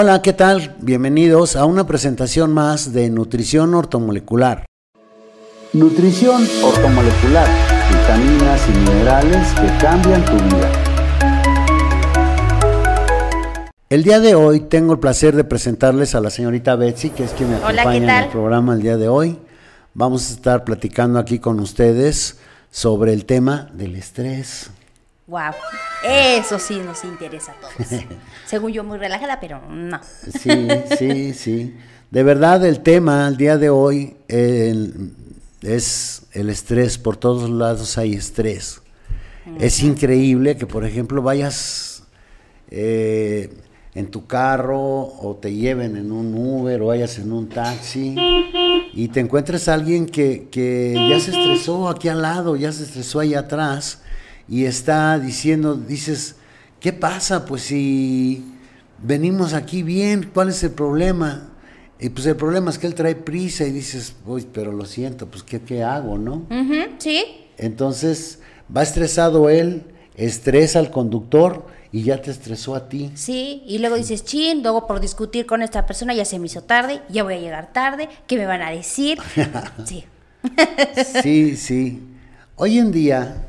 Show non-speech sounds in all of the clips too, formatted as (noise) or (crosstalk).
Hola, ¿qué tal? Bienvenidos a una presentación más de Nutrición Ortomolecular. Nutrición ortomolecular, vitaminas y minerales que cambian tu vida. El día de hoy tengo el placer de presentarles a la señorita Betsy, que es quien me acompaña en el programa el día de hoy. Vamos a estar platicando aquí con ustedes sobre el tema del estrés. Wow, eso sí nos interesa a todos. (laughs) Según yo, muy relajada, pero no. Sí, sí, sí. De verdad, el tema el día de hoy es el estrés. Por todos lados hay estrés. Es increíble que, por ejemplo, vayas eh, en tu carro o te lleven en un Uber o vayas en un taxi y te encuentres a alguien que, que ya se estresó aquí al lado, ya se estresó ahí atrás y está diciendo, dices, ¿qué pasa? Pues si venimos aquí bien, ¿cuál es el problema? Y pues el problema es que él trae prisa y dices, uy, pero lo siento, pues ¿qué, qué hago, no? sí. Entonces va estresado él, estresa al conductor y ya te estresó a ti. Sí, y luego dices, chin, luego por discutir con esta persona ya se me hizo tarde, ya voy a llegar tarde, ¿qué me van a decir? (laughs) sí. sí, sí. Hoy en día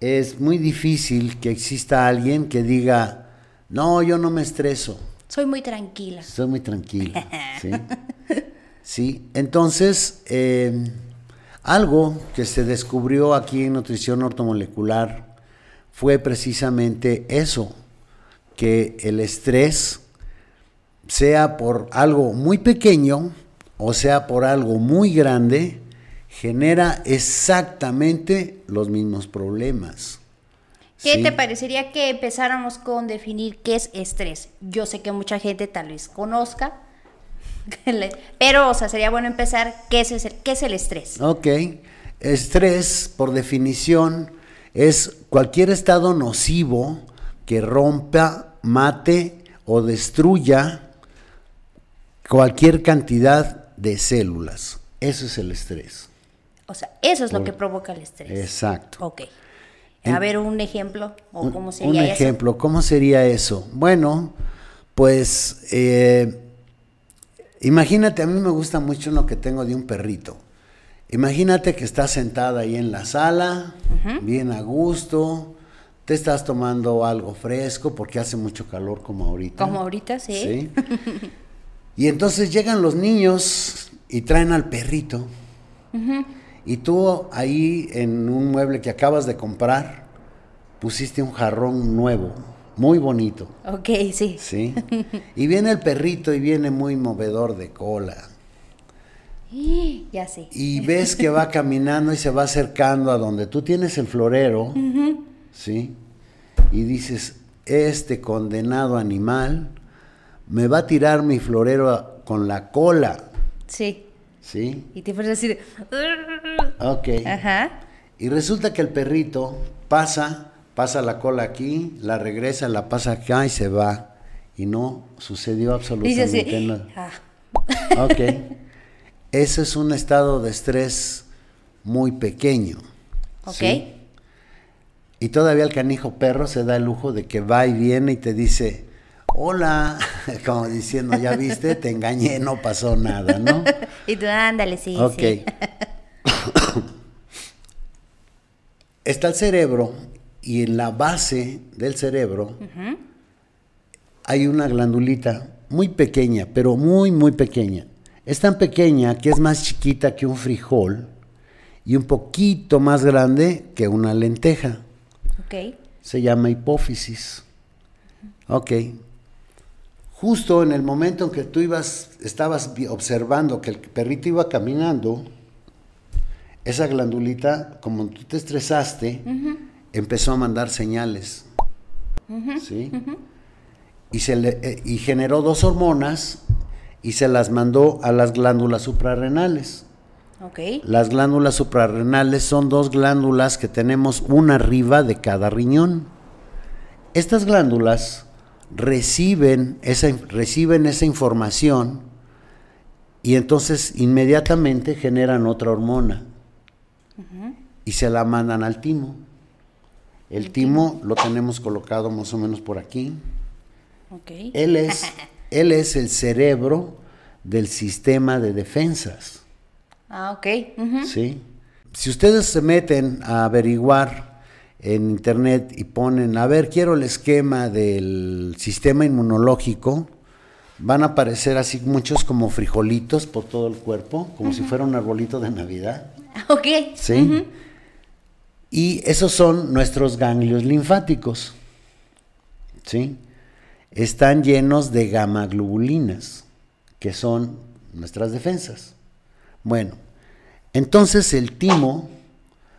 es muy difícil que exista alguien que diga, no, yo no me estreso. Soy muy tranquila. Soy muy tranquila. (laughs) ¿sí? sí. Entonces, em, algo que se descubrió aquí en nutrición ortomolecular fue precisamente eso, que el estrés, sea por algo muy pequeño o sea por algo muy grande, genera exactamente los mismos problemas. ¿Qué te parecería que empezáramos con definir qué es estrés? Yo sé que mucha gente tal vez conozca, (laughs) pero o sea, sería bueno empezar qué es, el, qué es el estrés. Ok, estrés por definición es cualquier estado nocivo que rompa, mate o destruya cualquier cantidad de células. Eso es el estrés. O sea, eso es lo que provoca el estrés. Exacto. Ok. A ver, un ejemplo, o cómo sería Un ejemplo, ¿cómo sería eso? Bueno, pues, eh, imagínate, a mí me gusta mucho lo que tengo de un perrito. Imagínate que estás sentada ahí en la sala, bien a gusto, te estás tomando algo fresco porque hace mucho calor como ahorita. Como ahorita, sí. ¿Sí? (laughs) y entonces llegan los niños y traen al perrito. Y tú ahí en un mueble que acabas de comprar, pusiste un jarrón nuevo, muy bonito. Ok, sí. Sí. (laughs) Y viene el perrito y viene muy movedor de cola. (gasps) Ya sé. Y ves que va caminando y se va acercando a donde tú tienes el florero, ¿sí? Y dices, este condenado animal me va a tirar mi florero con la cola. Sí. ¿Sí? Y te fuerzas así de... Ok. Ajá. Y resulta que el perrito pasa, pasa la cola aquí, la regresa, la pasa acá y se va. Y no sucedió absolutamente nada. Ah. Ok. Ese es un estado de estrés muy pequeño. Ok. Y todavía el canijo perro se da el lujo de que va y viene y te dice, hola, (laughs) como diciendo, ya viste, te engañé, no pasó nada, ¿no? (laughs) y tú, ándale, sí. Ok. (coughs) Está el cerebro y en la base del cerebro hay una glandulita muy pequeña, pero muy, muy pequeña. Es tan pequeña que es más chiquita que un frijol y un poquito más grande que una lenteja. Ok. Se llama hipófisis. Ok, justo en el momento en que tú ibas, estabas observando que el perrito iba caminando, esa glandulita, como tú te estresaste, empezó a mandar señales. ¿Sí? y, se le, eh, y generó dos hormonas y se las mandó a las glándulas suprarrenales. Okay. Las glándulas suprarrenales son dos glándulas que tenemos una arriba de cada riñón. Estas glándulas reciben esa, reciben esa información y entonces inmediatamente generan otra hormona y se la mandan al timo. El timo lo tenemos colocado más o menos por aquí. Él es (laughs) él es el cerebro del sistema de defensas. Ah, ok. ¿sí? Si ustedes se meten a averiguar en internet y ponen, a ver, quiero el esquema del sistema inmunológico, van a aparecer así muchos como frijolitos por todo el cuerpo, como si fuera un arbolito de Navidad. (laughs) Ok. ¿Sí? Y esos son nuestros ganglios linfáticos. ¿Sí? Están llenos de gamaglobulinas, que son nuestras defensas. Bueno, entonces el timo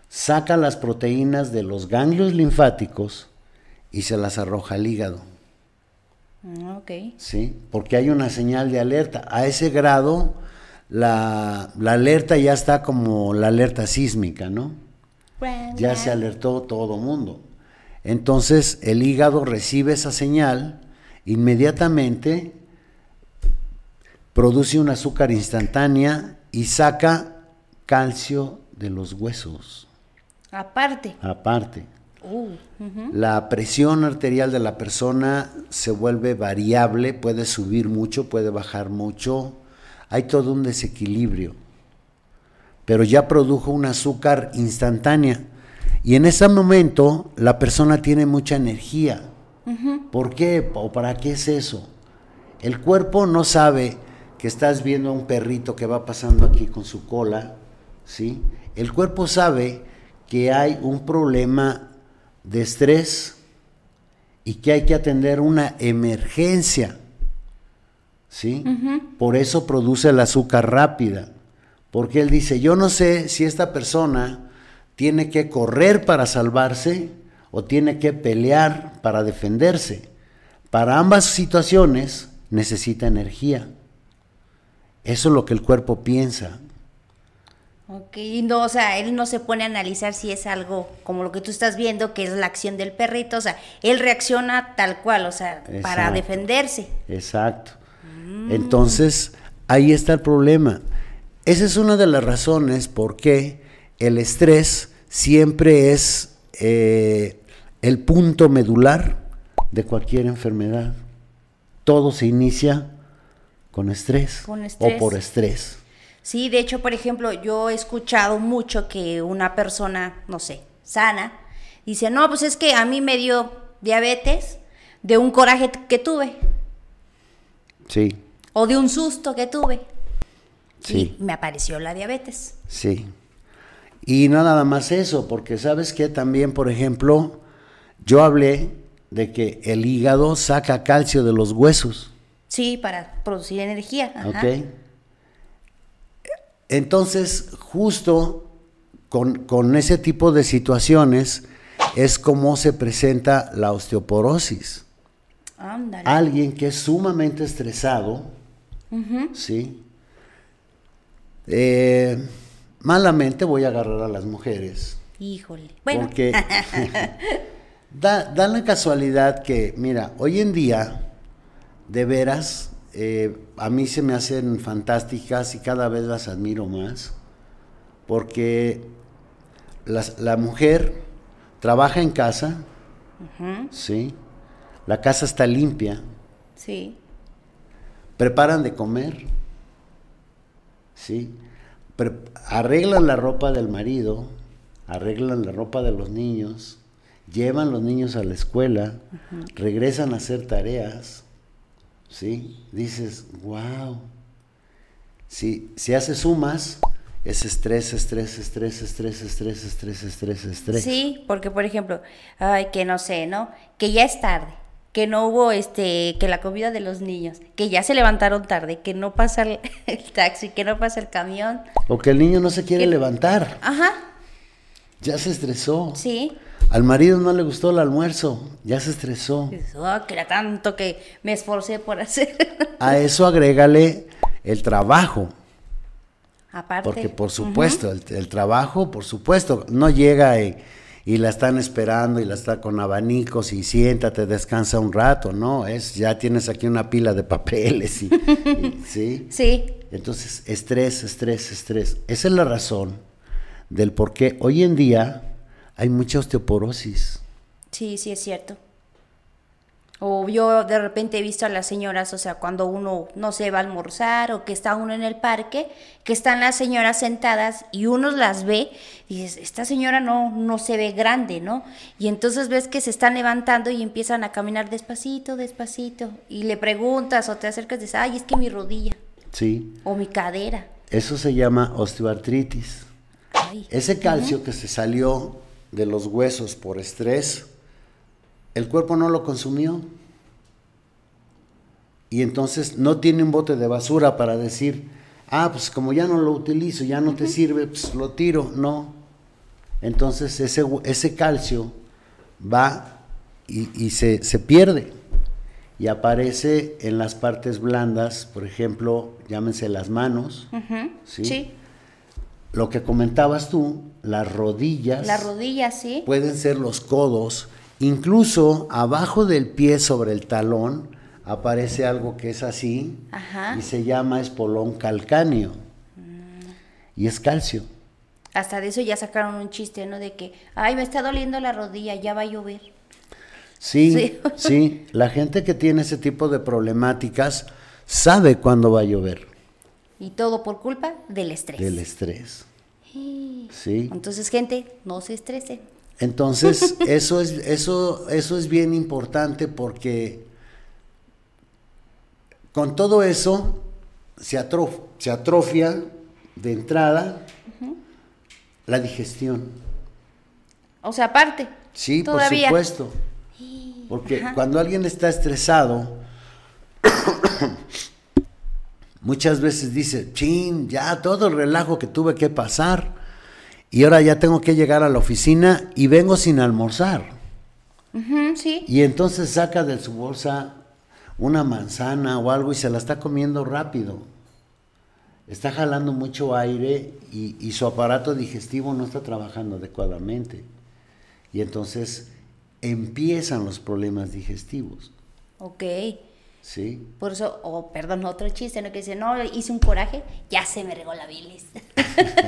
saca las proteínas de los ganglios linfáticos y se las arroja al hígado. Mm, Ok. ¿sí? Porque hay una señal de alerta. A ese grado, la, la alerta ya está como la alerta sísmica, ¿no? Ya se alertó todo mundo. Entonces, el hígado recibe esa señal, inmediatamente produce un azúcar instantánea y saca calcio de los huesos, Aparte. aparte. Uh. La presión arterial de la persona se vuelve variable, puede subir mucho, puede bajar mucho, hay todo un desequilibrio, pero ya produjo un azúcar instantánea y en ese momento la persona tiene mucha energía. ¿Por qué o para qué es eso? El cuerpo no sabe que estás viendo a un perrito que va pasando aquí con su cola, ¿sí? El cuerpo sabe que hay un problema de estrés y que hay que atender una emergencia. ¿Sí? Por eso produce el azúcar rápida. Porque él dice, yo no sé si esta persona tiene que correr para salvarse o tiene que pelear para defenderse. Para ambas situaciones necesita energía. Eso es lo que el cuerpo piensa. Ok, no, o sea, él no se pone a analizar si es algo como lo que tú estás viendo, que es la acción del perrito, o sea, él reacciona tal cual, o sea, para Exacto. defenderse. Exacto. Entonces, ahí está el problema. Esa es una de las razones por qué el estrés siempre es eh, el punto medular de cualquier enfermedad. Todo se inicia con estrés, Con estrés. o por estrés. Sí, de hecho, por ejemplo, yo he escuchado mucho que una persona, no sé, sana, dice, no, pues es que a mí me dio diabetes de un coraje que tuve Sí, o de un susto que tuve. sí. Y me apareció la diabetes. Sí. Y no nada más eso, porque sabes que también, por ejemplo, yo hablé de que el hígado saca calcio de los huesos, Sí, para producir energía. ajá. ¿ok? Entonces, justo con, con ese tipo de situaciones es como se presenta la osteoporosis. Ándale. Alguien que es sumamente estresado, ¿sí? Eh, malamente voy a agarrar a las mujeres. Híjole. Bueno, Porque (laughs) da, da la casualidad que, mira, hoy en día, de veras, eh, a mí se me hacen fantásticas y cada vez las admiro más, porque las- la mujer trabaja en casa, ¿sí? La casa está limpia, sí. preparan de comer, ¿sí? Pre- arreglan la ropa del marido, arreglan la ropa de los niños, llevan los niños a la escuela, regresan a hacer tareas, ¿sí? Dices, wow. Si, si haces sumas, es estrés, estrés, estrés, estrés, estrés, estrés, estrés, estrés. Sí, porque por ejemplo, ay, que no sé, ¿no? Que ya es tarde, que no hubo este, que la comida de los niños, que ya se levantaron tarde, que no pasa el, (laughs) el taxi, que no pasa el camión. O que el niño no se quiere Que- levantar, Ajá, ya se estresó. sí. Al marido no le gustó el almuerzo, ya se estresó. "Oh, que era tanto que me esforcé por hacer. A eso agrégale el trabajo, Aparte. porque por supuesto, el, el trabajo, por supuesto, no llega y, y la están esperando y la está con abanicos y siéntate, descansa un rato, no, es ya tienes aquí una pila de papeles y, y- (laughs) sí. Sí, Entonces, estrés, estrés, estrés. Esa es la razón del por qué hoy en día hay mucha osteoporosis. sí, sí es cierto. O yo de repente he visto a las señoras, o sea, cuando uno no se va a almorzar o que está uno en el parque, que están las señoras sentadas y uno las ve y dices, esta señora no, no se ve grande, ¿no? Y entonces ves que se están levantando y empiezan a caminar despacito, despacito. Y le preguntas o te acercas y dices, ay, es que mi rodilla. Sí. O mi cadera. Eso se llama osteoartritis. Ese calcio que se salió de los huesos por estrés, el cuerpo no lo consumió. Y entonces no tiene un bote de basura para decir, ah, pues como ya no lo utilizo, ya no te sirve, pues lo tiro. No. Entonces ese, ese calcio va y, se, pierde y aparece en las partes blandas, por ejemplo, llámense las manos. ¿sí? Lo que comentabas tú, las rodillas. Las rodillas, sí. Pueden ser los codos Incluso abajo del pie sobre el talón aparece algo que es así y se llama espolón calcáneo. Y es calcio. Hasta de eso ya sacaron un chiste, ¿no? De que, ay, me está doliendo la rodilla, ya va a llover. Sí, (laughs) sí, sí. La gente que tiene ese tipo de problemáticas sabe cuándo va a llover. Y todo por culpa del estrés. Del estrés. Sí. Entonces, gente, no se estrese. Entonces, (laughs) eso es, eso, eso es bien importante porque con todo eso se, atrofia de entrada la digestión. O sea, aparte. Sí, por supuesto. Porque cuando alguien está estresado, muchas veces dice, chin, ya todo el relajo que tuve que pasar y ahora ya tengo que llegar a la oficina y vengo sin almorzar. sí. Y entonces saca de su bolsa una manzana o algo y se la está comiendo rápido. Está jalando mucho aire y, y su aparato digestivo no está trabajando adecuadamente. Y entonces empiezan los problemas digestivos. Ok. Sí. Por eso, o oh, perdón, otro chiste, ¿no? Que dice, no, hice un coraje, ya se me regó la bilis.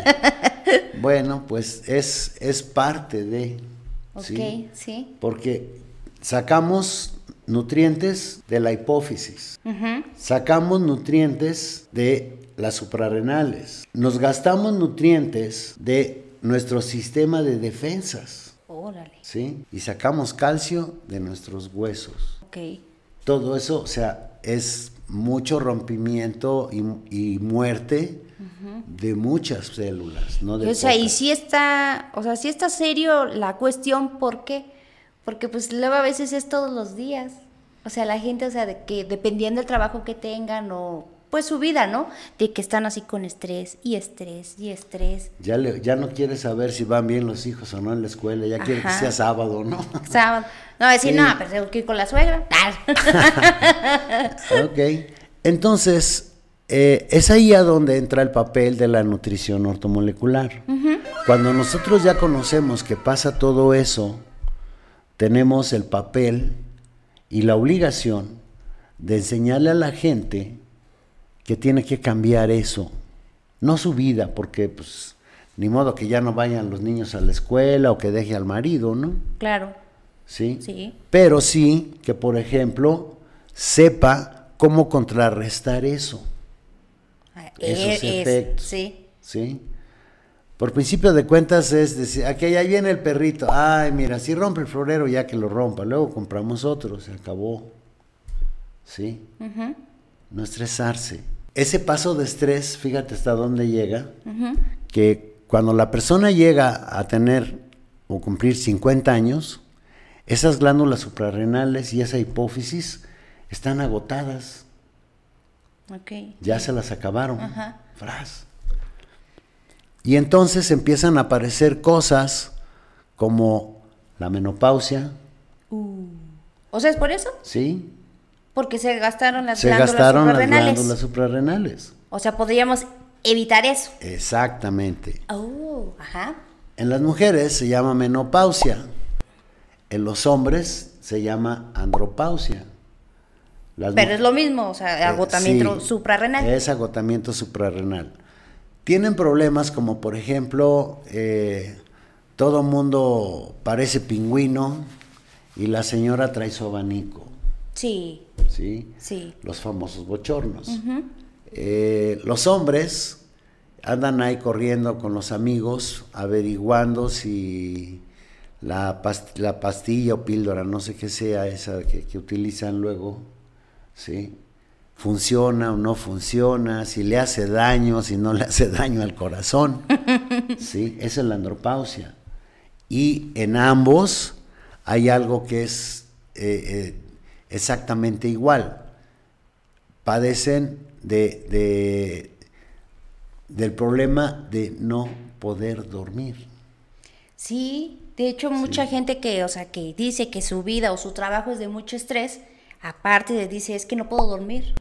(laughs) bueno, pues es, es parte de. Ok, ¿sí? Porque sacamos nutrientes de la hipófisis, sacamos nutrientes de las suprarrenales, nos gastamos nutrientes de nuestro sistema de defensas. Órale. ¿Sí? Y sacamos calcio de nuestros huesos. Ok todo eso, o sea, es mucho rompimiento y, muerte de muchas células, ¿no? o sea, y si está, o sea, si está serio la cuestión, ¿por qué? Porque pues luego a veces es todos los días. O sea, la gente, o sea, de que dependiendo del trabajo que tengan o pues su vida, ¿no? De que están así con estrés y estrés y estrés. Ya, le, ya no quiere saber si van bien los hijos o no en la escuela, ya quiere que sea sábado, ¿no? Sábado. No, decir, no, pero tengo que ir con la suegra. (laughs) ok. Entonces, eh, es ahí a donde entra el papel de la nutrición ortomolecular. Cuando nosotros ya conocemos que pasa todo eso, tenemos el papel y la obligación de enseñarle a la gente que tiene que cambiar eso. No su vida, porque pues ni modo que ya no vayan los niños a la escuela o que deje al marido, ¿no? Claro. ¿Sí? Sí. Pero sí que, por ejemplo, sepa cómo contrarrestar eso. Ah, esos efectos. Sí. ¿Sí? Por principio de cuentas es decir, aquí ahí viene el perrito, ay, mira, si rompe el florero ya que lo rompa, luego compramos otro, se acabó. ¿Sí? no estresarse. Ese paso de estrés, fíjate hasta dónde llega, que cuando la persona llega a tener o cumplir 50 años, esas glándulas suprarrenales y esa hipófisis están agotadas. Ya se las acabaron. Fras. Y entonces empiezan a aparecer cosas como la menopausia. Uh. ¿O sea, es por eso? Sí. Porque se gastaron las se glándulas gastaron las glándulas suprarrenales. O sea, podríamos evitar eso. Exactamente. Oh, ajá. En las mujeres se llama menopausia. En los hombres se llama andropausia. Pero es lo mismo, o sea, eh, agotamiento suprarrenal. Es agotamiento suprarrenal. Tienen problemas como, por ejemplo, eh, todo mundo parece pingüino y la señora trae su abanico. Sí. ¿sí? Sí. Los famosos bochornos. Eh, los hombres andan ahí corriendo con los amigos, averiguando si la, la pastilla o píldora, no sé qué sea esa que, que utilizan luego, ¿sí? funciona o no funciona, si le hace daño, si no le hace daño al corazón. (laughs) ¿sí? Esa es la andropausia. Y en ambos hay algo que es eh, eh, exactamente igual. Padecen de, de, del problema de no poder dormir. Sí, de hecho mucha gente que, o sea, que dice que su vida o su trabajo es de mucho estrés, aparte de dice es que no puedo dormir.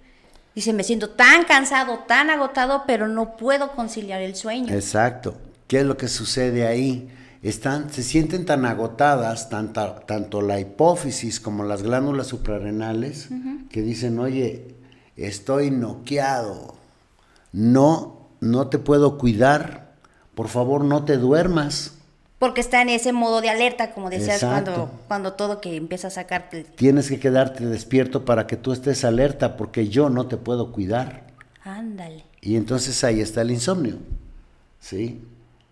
Dice, me siento tan cansado, tan agotado, pero no puedo conciliar el sueño. Exacto. ¿Qué es lo que sucede ahí? Están, se sienten tan agotadas, tanto, tanto la hipófisis como las glándulas suprarrenales, que dicen, oye, estoy noqueado, no, no te puedo cuidar, por favor no te duermas. Porque está en ese modo de alerta, como decías, cuando, cuando todo que empieza a sacarte. Tienes que quedarte despierto para que tú estés alerta, porque yo no te puedo cuidar. Ándale. Y entonces ahí está el insomnio. ¿Sí?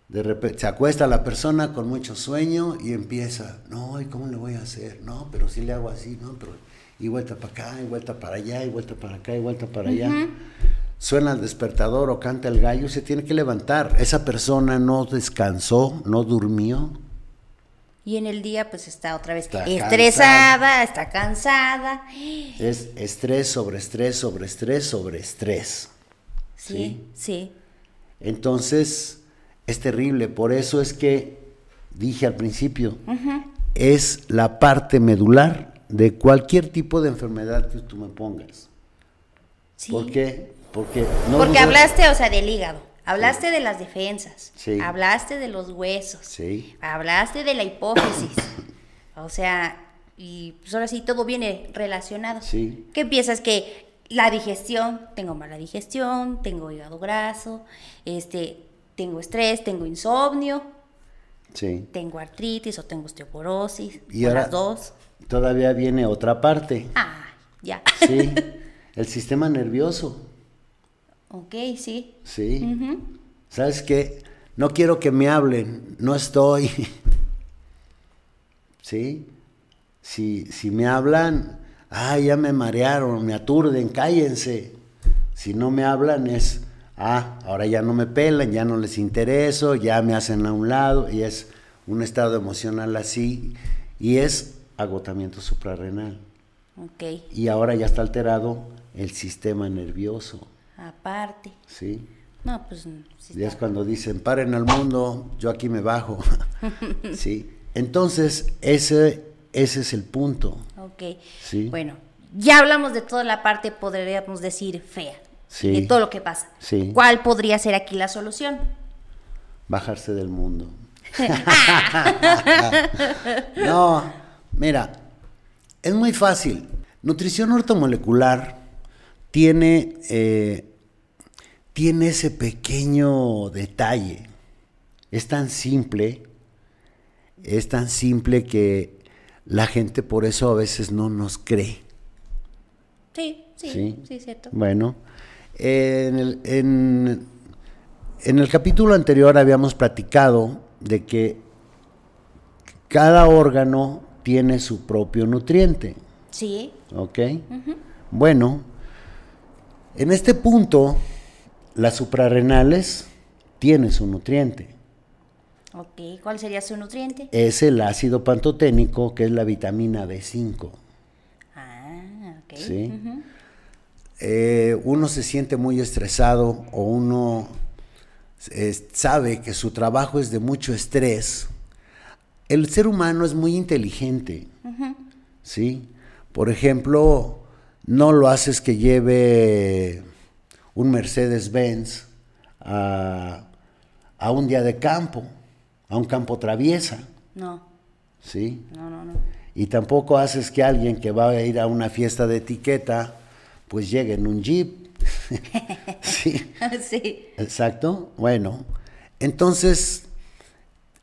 De repente se acuesta la persona con mucho sueño y empieza, no, ¿y cómo le voy a hacer? No, pero si le hago así, no, pero y vuelta para acá, y vuelta para allá, y vuelta para acá, y vuelta para allá suena el despertador o canta el gallo, se tiene que levantar. Esa persona no descansó, no durmió. Y en el día pues está otra vez estresada, está cansada. Es estrés sobre estrés sobre estrés sobre estrés. Sí, sí. Entonces es terrible, por eso es que dije al principio, es la parte medular de cualquier tipo de enfermedad que tú me pongas. Sí. Porque, Porque hablaste, o sea, del hígado. Hablaste de las defensas. Hablaste de los huesos. Sí. Hablaste de la hipófisis. o sea, y pues ahora sí todo viene relacionado. Sí. ¿Qué piensas que la digestión, tengo mala digestión, tengo hígado graso, este, tengo estrés, tengo insomnio, sí. tengo artritis o tengo osteoporosis, y ahora las dos. Todavía viene otra parte. Ah, ya. Sí, (laughs) el sistema nervioso. Ok, sí. Sí. ¿Sabes qué? No quiero que me hablen, no estoy. (laughs) ¿Sí? Si, si me hablan, ah, ya me marearon, me aturden, cállense. Si no me hablan es, ah, ahora ya no me pelan, ya no les intereso, ya me hacen a un lado y es un estado emocional así y es agotamiento suprarrenal. Okay. Y ahora ya está alterado el sistema nervioso. Aparte. Sí. No, pues. Sí es cuando dicen, paren al mundo, yo aquí me bajo. (laughs) sí. Entonces, ese, ese es el punto. Ok. Sí. Bueno, ya hablamos de toda la parte, podríamos decir, fea. Sí. De todo lo que pasa. Sí. ¿Cuál podría ser aquí la solución? Bajarse del mundo. (laughs) no, mira, es muy fácil. Nutrición ortomolecular tiene eh, tiene ese pequeño detalle. Es tan simple, es tan simple que la gente por eso a veces no nos cree. Sí, sí, sí, cierto. Bueno, en el, en, en el capítulo anterior habíamos platicado de que cada órgano tiene su propio nutriente. Sí. ¿Ok? Bueno, en este punto las suprarrenales tienen su nutriente. Ok, ¿cuál sería su nutriente? Es el ácido pantoténico, que es la vitamina B5. Ah, ok. Sí. Eh, uno se siente muy estresado o uno sabe que su trabajo es de mucho estrés. El ser humano es muy inteligente. ¿Sí? Por ejemplo, no lo haces que lleve un Mercedes-Benz a, un día de campo, a un campo traviesa. No. ¿Sí? No, no, no. Y tampoco haces que alguien que va a ir a una fiesta de etiqueta, pues llegue en un jeep. (laughs) sí. sí. Exacto. Bueno, entonces,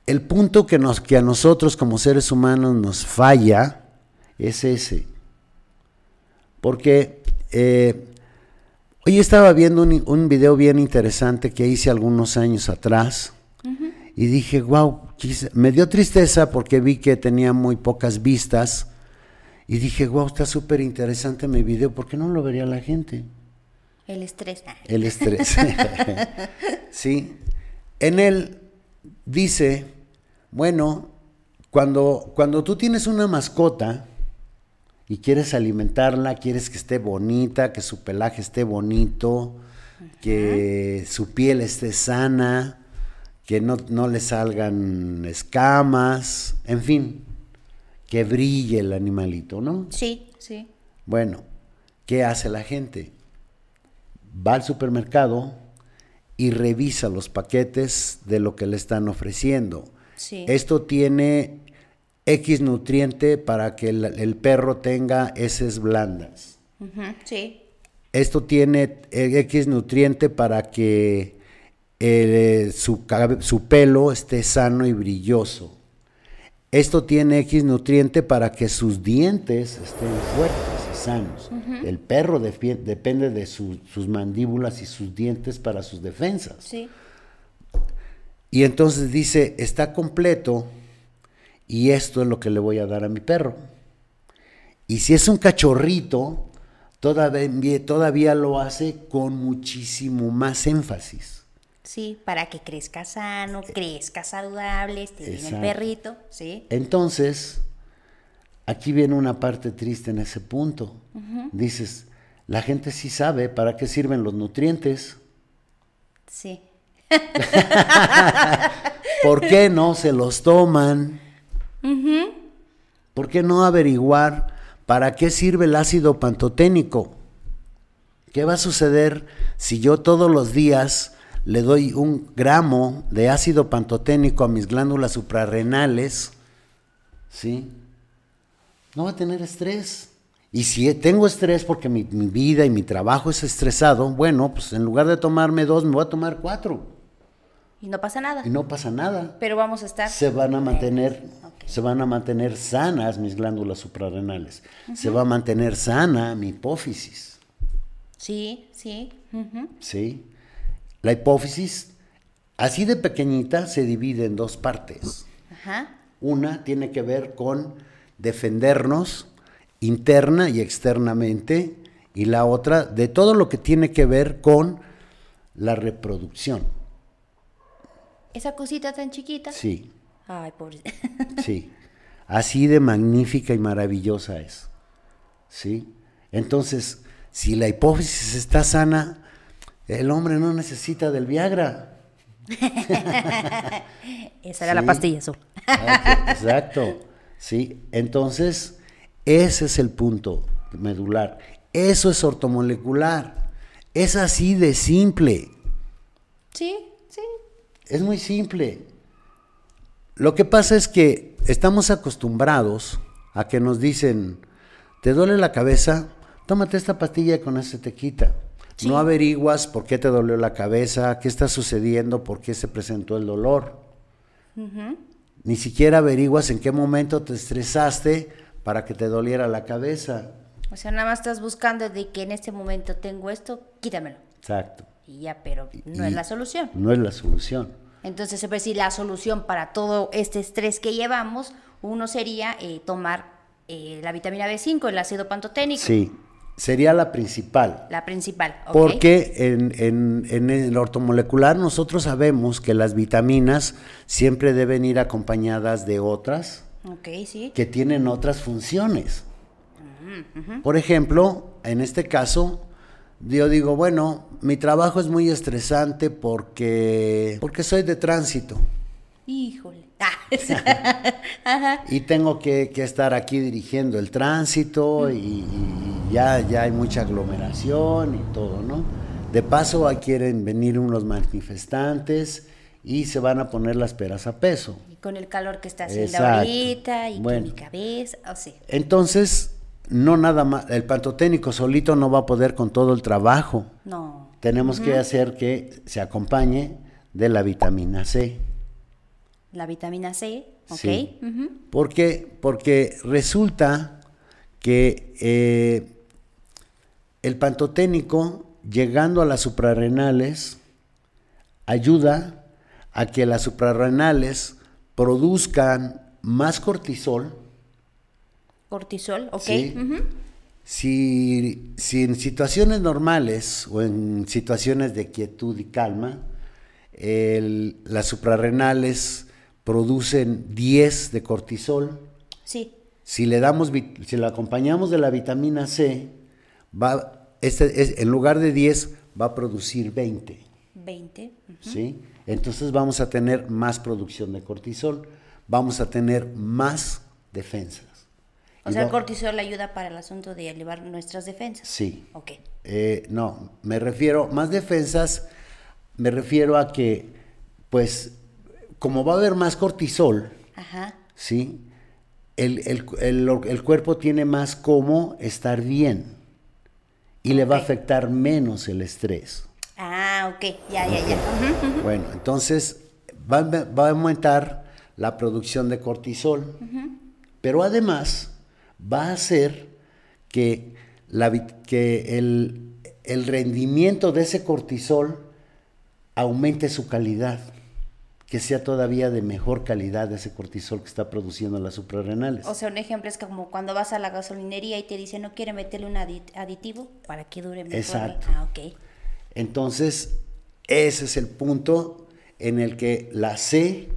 el punto que, nos, que a nosotros como seres humanos nos falla es ese. Porque eh, hoy estaba viendo un, un, video bien interesante que hice algunos años atrás y dije, wow, me dio tristeza porque vi que tenía muy pocas vistas y dije, wow, está súper interesante mi video, ¿por qué no lo vería la gente? El estrés. El estrés. (laughs) sí. En él dice, bueno, cuando, cuando tú tienes una mascota y quieres alimentarla, quieres que esté bonita, que su pelaje esté bonito, que su piel esté sana, que no, no le salgan escamas, en fin, que brille el animalito, ¿no? Sí, sí. Bueno, ¿qué hace la gente? Va al supermercado y revisa los paquetes de lo que le están ofreciendo. Sí. Esto tiene X nutriente para que el, perro tenga heces blandas. sí. Esto tiene X nutriente para que eh, su, su pelo esté sano y brilloso. Esto tiene X nutriente para que sus dientes estén fuertes y sanos. El perro depende de sus mandíbulas y sus dientes para sus defensas. Sí. Y entonces dice, está completo y esto es lo que le voy a dar a mi perro. Y si es un cachorrito, todavía, todavía lo hace con muchísimo más énfasis. Sí, para que crezca sano, crezca saludable, esté bien el perrito, ¿sí? Entonces, aquí viene una parte triste en ese punto. Dices, la gente sí sabe para qué sirven los nutrientes. Sí. (laughs) ¿Por qué no se los toman? ¿Por qué no averiguar para qué sirve el ácido pantoténico? ¿Qué va a suceder si yo todos los días le doy un gramo de ácido pantoténico a mis glándulas suprarrenales, ¿sí? No va a tener estrés. Y si tengo estrés porque mi, vida y mi trabajo es estresado, bueno, pues en lugar de tomarme dos, me voy a tomar cuatro. Y no pasa nada. Y no pasa nada. Pero vamos a estar. Se van a mantener, se van a mantener sanas mis glándulas suprarrenales. Se va a mantener sana mi hipófisis. Sí, sí. Sí. La hipófisis, así de pequeñita, se divide en dos partes. Una tiene que ver con defendernos interna y externamente, y la otra de todo lo que tiene que ver con la reproducción. ¿Esa cosita tan chiquita? Sí. Ay, pobre. (laughs) sí. Así de magnífica y maravillosa es. ¿Sí? Entonces, si la hipófisis está sana, el hombre no necesita del Viagra. (laughs) Esa era la pastilla azul. (laughs) Exacto. Sí, entonces ese es el punto medular. Eso es ortomolecular. Es así de simple. Sí, sí. Es muy simple. Lo que pasa es que estamos acostumbrados a que nos dicen, ¿te duele la cabeza? Tómate esta pastilla y con eso te quita. No averiguas por qué te dolió la cabeza, qué está sucediendo, por qué se presentó el dolor. Ni siquiera averiguas en qué momento te estresaste para que te doliera la cabeza. O sea, nada más estás buscando de que en este momento tengo esto, quítamelo. Exacto. Y ya, pero no es la solución. No es la solución. Entonces, se puede decir, la solución para todo este estrés que llevamos, uno sería eh, tomar eh, la vitamina B5, el ácido pantoténico. Sí, Sería la principal. La principal, Porque en, en, el ortomolecular nosotros sabemos que las vitaminas siempre deben ir acompañadas de otras sí. que tienen otras funciones. Por ejemplo, en este caso, yo digo, bueno, mi trabajo es muy estresante porque, porque soy de tránsito. Híjole. (laughs) Y tengo que, estar aquí dirigiendo el tránsito y, ya, ya hay mucha aglomeración y todo, ¿no? De paso, quieren venir unos manifestantes y se van a poner las peras a peso. Y con el calor que está haciendo ahorita y con mi cabeza, o sea. Entonces, no nada más, el pantoténico solito no va a poder con todo el trabajo. No. Tenemos que hacer que se acompañe de la vitamina C. La vitamina C, ok. Sí. ¿Por qué? Porque resulta que eh, el pantoténico, llegando a las suprarrenales, ayuda a que las suprarrenales produzcan más cortisol. Cortisol, ok. ¿sí? Si, si en situaciones normales o en situaciones de quietud y calma, el- las suprarrenales producen 10 de cortisol, Sí. si le damos, si la acompañamos de la vitamina C, va, este, es- en lugar de 10 va a producir 20, 20. ujú. ¿sí? Entonces vamos a tener más producción de cortisol, vamos a tener más defensas. O Y sea, el va- cortisol ayuda para el asunto de elevar nuestras defensas. Sí. Ok. Eh, no, me refiero, más defensas, me refiero a que, pues, como va a haber más cortisol, Ajá. ¿sí? El, el- el- el cuerpo tiene más cómo estar bien y le va a afectar menos el estrés. Ah, ok. Ya, ya, ya. Bueno, entonces va, va a aumentar la producción de cortisol, pero además va a hacer que, la, que el, el rendimiento de ese cortisol aumente su calidad, que sea todavía de mejor calidad ese cortisol que está produciendo las suprarrenales. O sea, un ejemplo es como cuando vas a la gasolinería y te dicen no quiere meterle un adi- aditivo para que dure mejor. Exacto. Ah, ok. Entonces, ese es el punto en el que la C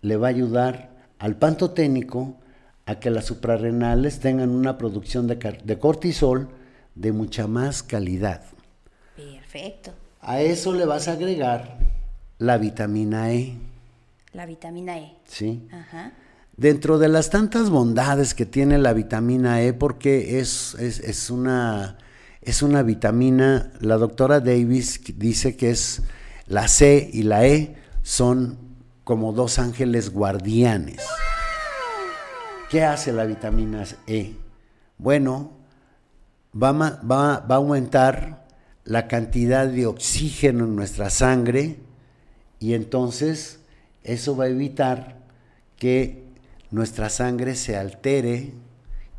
le va a ayudar al pantoténico a que las suprarrenales tengan una producción de, cortisol de mucha más calidad. Perfecto. A eso le vas a agregar la vitamina E, La vitamina E. ¿sí? Ajá. Dentro de las tantas bondades que tiene la vitamina E, porque es, es, es una, es una vitamina, la doctora Davis dice que es la C y la E son como dos ángeles guardianes. ¿Qué hace la vitamina E? Bueno, va, a ma- va- va a aumentar la cantidad de oxígeno en nuestra sangre y entonces eso va a evitar que nuestra sangre se altere,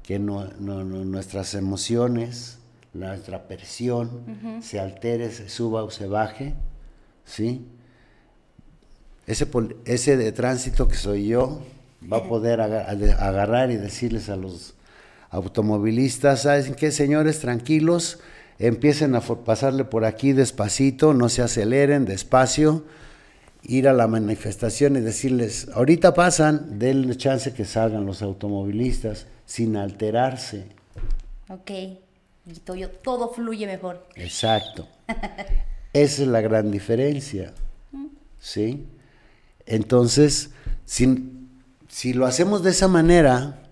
que no- no- no- nuestras emociones, nuestra presión se altere, se suba o se baje, ¿sí? Ese, ese de tránsito que soy yo va a poder agarrar y decirles a los automovilistas, ¿saben qué, señores? Tranquilos, empiecen a pasarle por aquí despacito, no se aceleren, despacio, ir a la manifestación y decirles, ahorita pasan, denle chance que salgan los automovilistas sin alterarse. Ok. Y todo, todo fluye mejor. Exacto. (laughs) Esa es la gran diferencia. ¿Sí? Entonces, si, si lo hacemos de esa manera,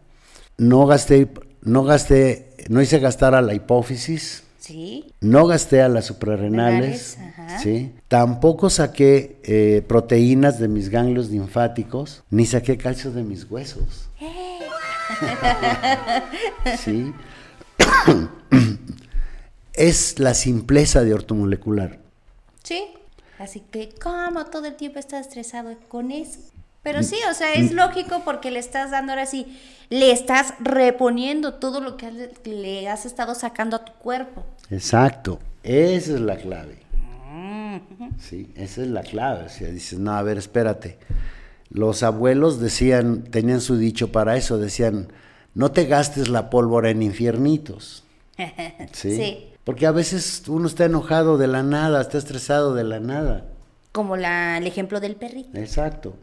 no gasté, no gasté, no hice gastar a la hipófisis, Sí. no gasté a las suprarrenales, ajá. ¿sí? Tampoco saqué eh, proteínas de mis ganglios linfáticos, ni saqué calcio de mis huesos. ¿Sí? (coughs) es la simpleza de ortomolecular. Sí. Así que, ¿cómo todo el tiempo estás estresado con eso? Pero sí, o sea, es lógico porque le estás dando ahora sí, le estás reponiendo todo lo que le has estado sacando a tu cuerpo. Exacto, esa es la clave. Sí, esa es la clave. O sea, dices, no, a ver, espérate. Los abuelos decían, tenían su dicho para eso, decían, no te gastes la pólvora en infiernitos. (laughs) ¿Sí? Sí. Porque a veces uno está enojado de la nada, está estresado de la nada. Como la, el ejemplo del perrito. Exacto.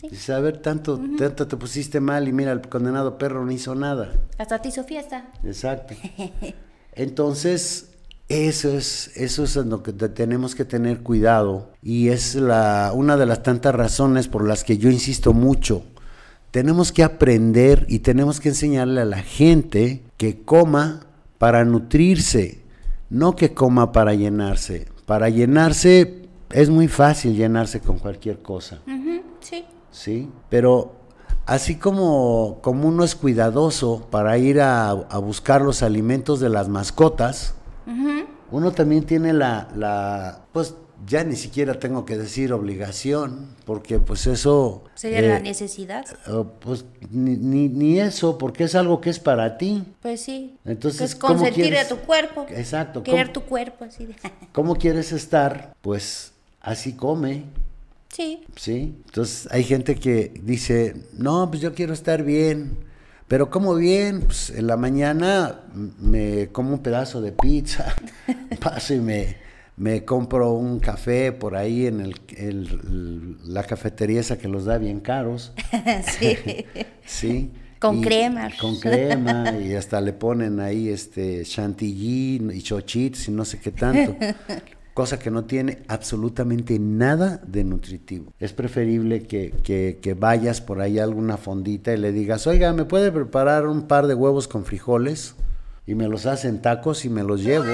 Sí. Dice, a ver, tanto, tanto te pusiste mal y mira, el condenado perro no hizo nada. Hasta te hizo fiesta. Exacto. (laughs) Entonces, eso es, eso es en lo que te- tenemos que tener cuidado y es la, una de las tantas razones por las que yo insisto mucho. Tenemos que aprender y tenemos que enseñarle a la gente que coma para nutrirse, no que coma para llenarse. Para llenarse es muy fácil llenarse con cualquier cosa. Sí. ¿sí? Pero así como, como uno es cuidadoso para ir a, a buscar los alimentos de las mascotas, uno también tiene la, la, pues ya ni siquiera tengo que decir obligación, porque pues eso... Sería la necesidad. pues ni, ni, ni, eso, porque es algo que es para ti. Pues sí. Entonces, pues consentir a tu cuerpo. Exacto. Querer tu cuerpo, así de... ¿Cómo quieres estar? Pues así come. Sí. Sí. Entonces hay gente que dice, no, pues yo quiero estar bien. Pero como bien, pues en la mañana me como un pedazo de pizza, (laughs) paso y me, me compro un café por ahí en el, la cafetería esa que los da bien caros. (laughs) sí. (laughs) sí. Con crema. Con crema y hasta le ponen ahí este chantilly y chochitos y no sé qué tanto cosa que no tiene absolutamente nada de nutritivo. Es preferible que, vayas por ahí a alguna fondita y le digas, oiga, ¿me puede preparar un par de huevos con frijoles? Y me los hacen tacos y me los llevo.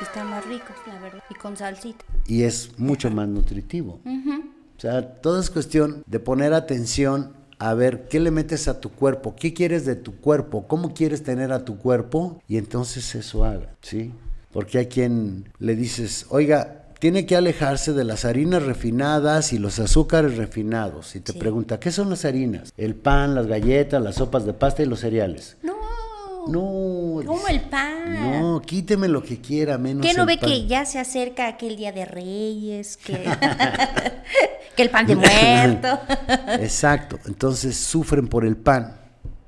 Están más ricos, la verdad, y con salsita. Y es mucho más nutritivo. O sea, todo es cuestión de poner atención a ver qué le metes a tu cuerpo, qué quieres de tu cuerpo, cómo quieres tener a tu cuerpo y entonces eso haga, ¿sí? Porque hay quien le dices, oiga, tiene que alejarse de las harinas refinadas y los azúcares refinados. Y te pregunta, ¿qué son las harinas? El pan, las galletas, las sopas de pasta y los cereales. No. No. Como el pan. No, quíteme lo que quiera, menos. ¿Qué no ve que ya se acerca aquel día de Reyes? Que, (laughs) que el pan de muerto. (laughs) Exacto. Entonces sufren por el pan.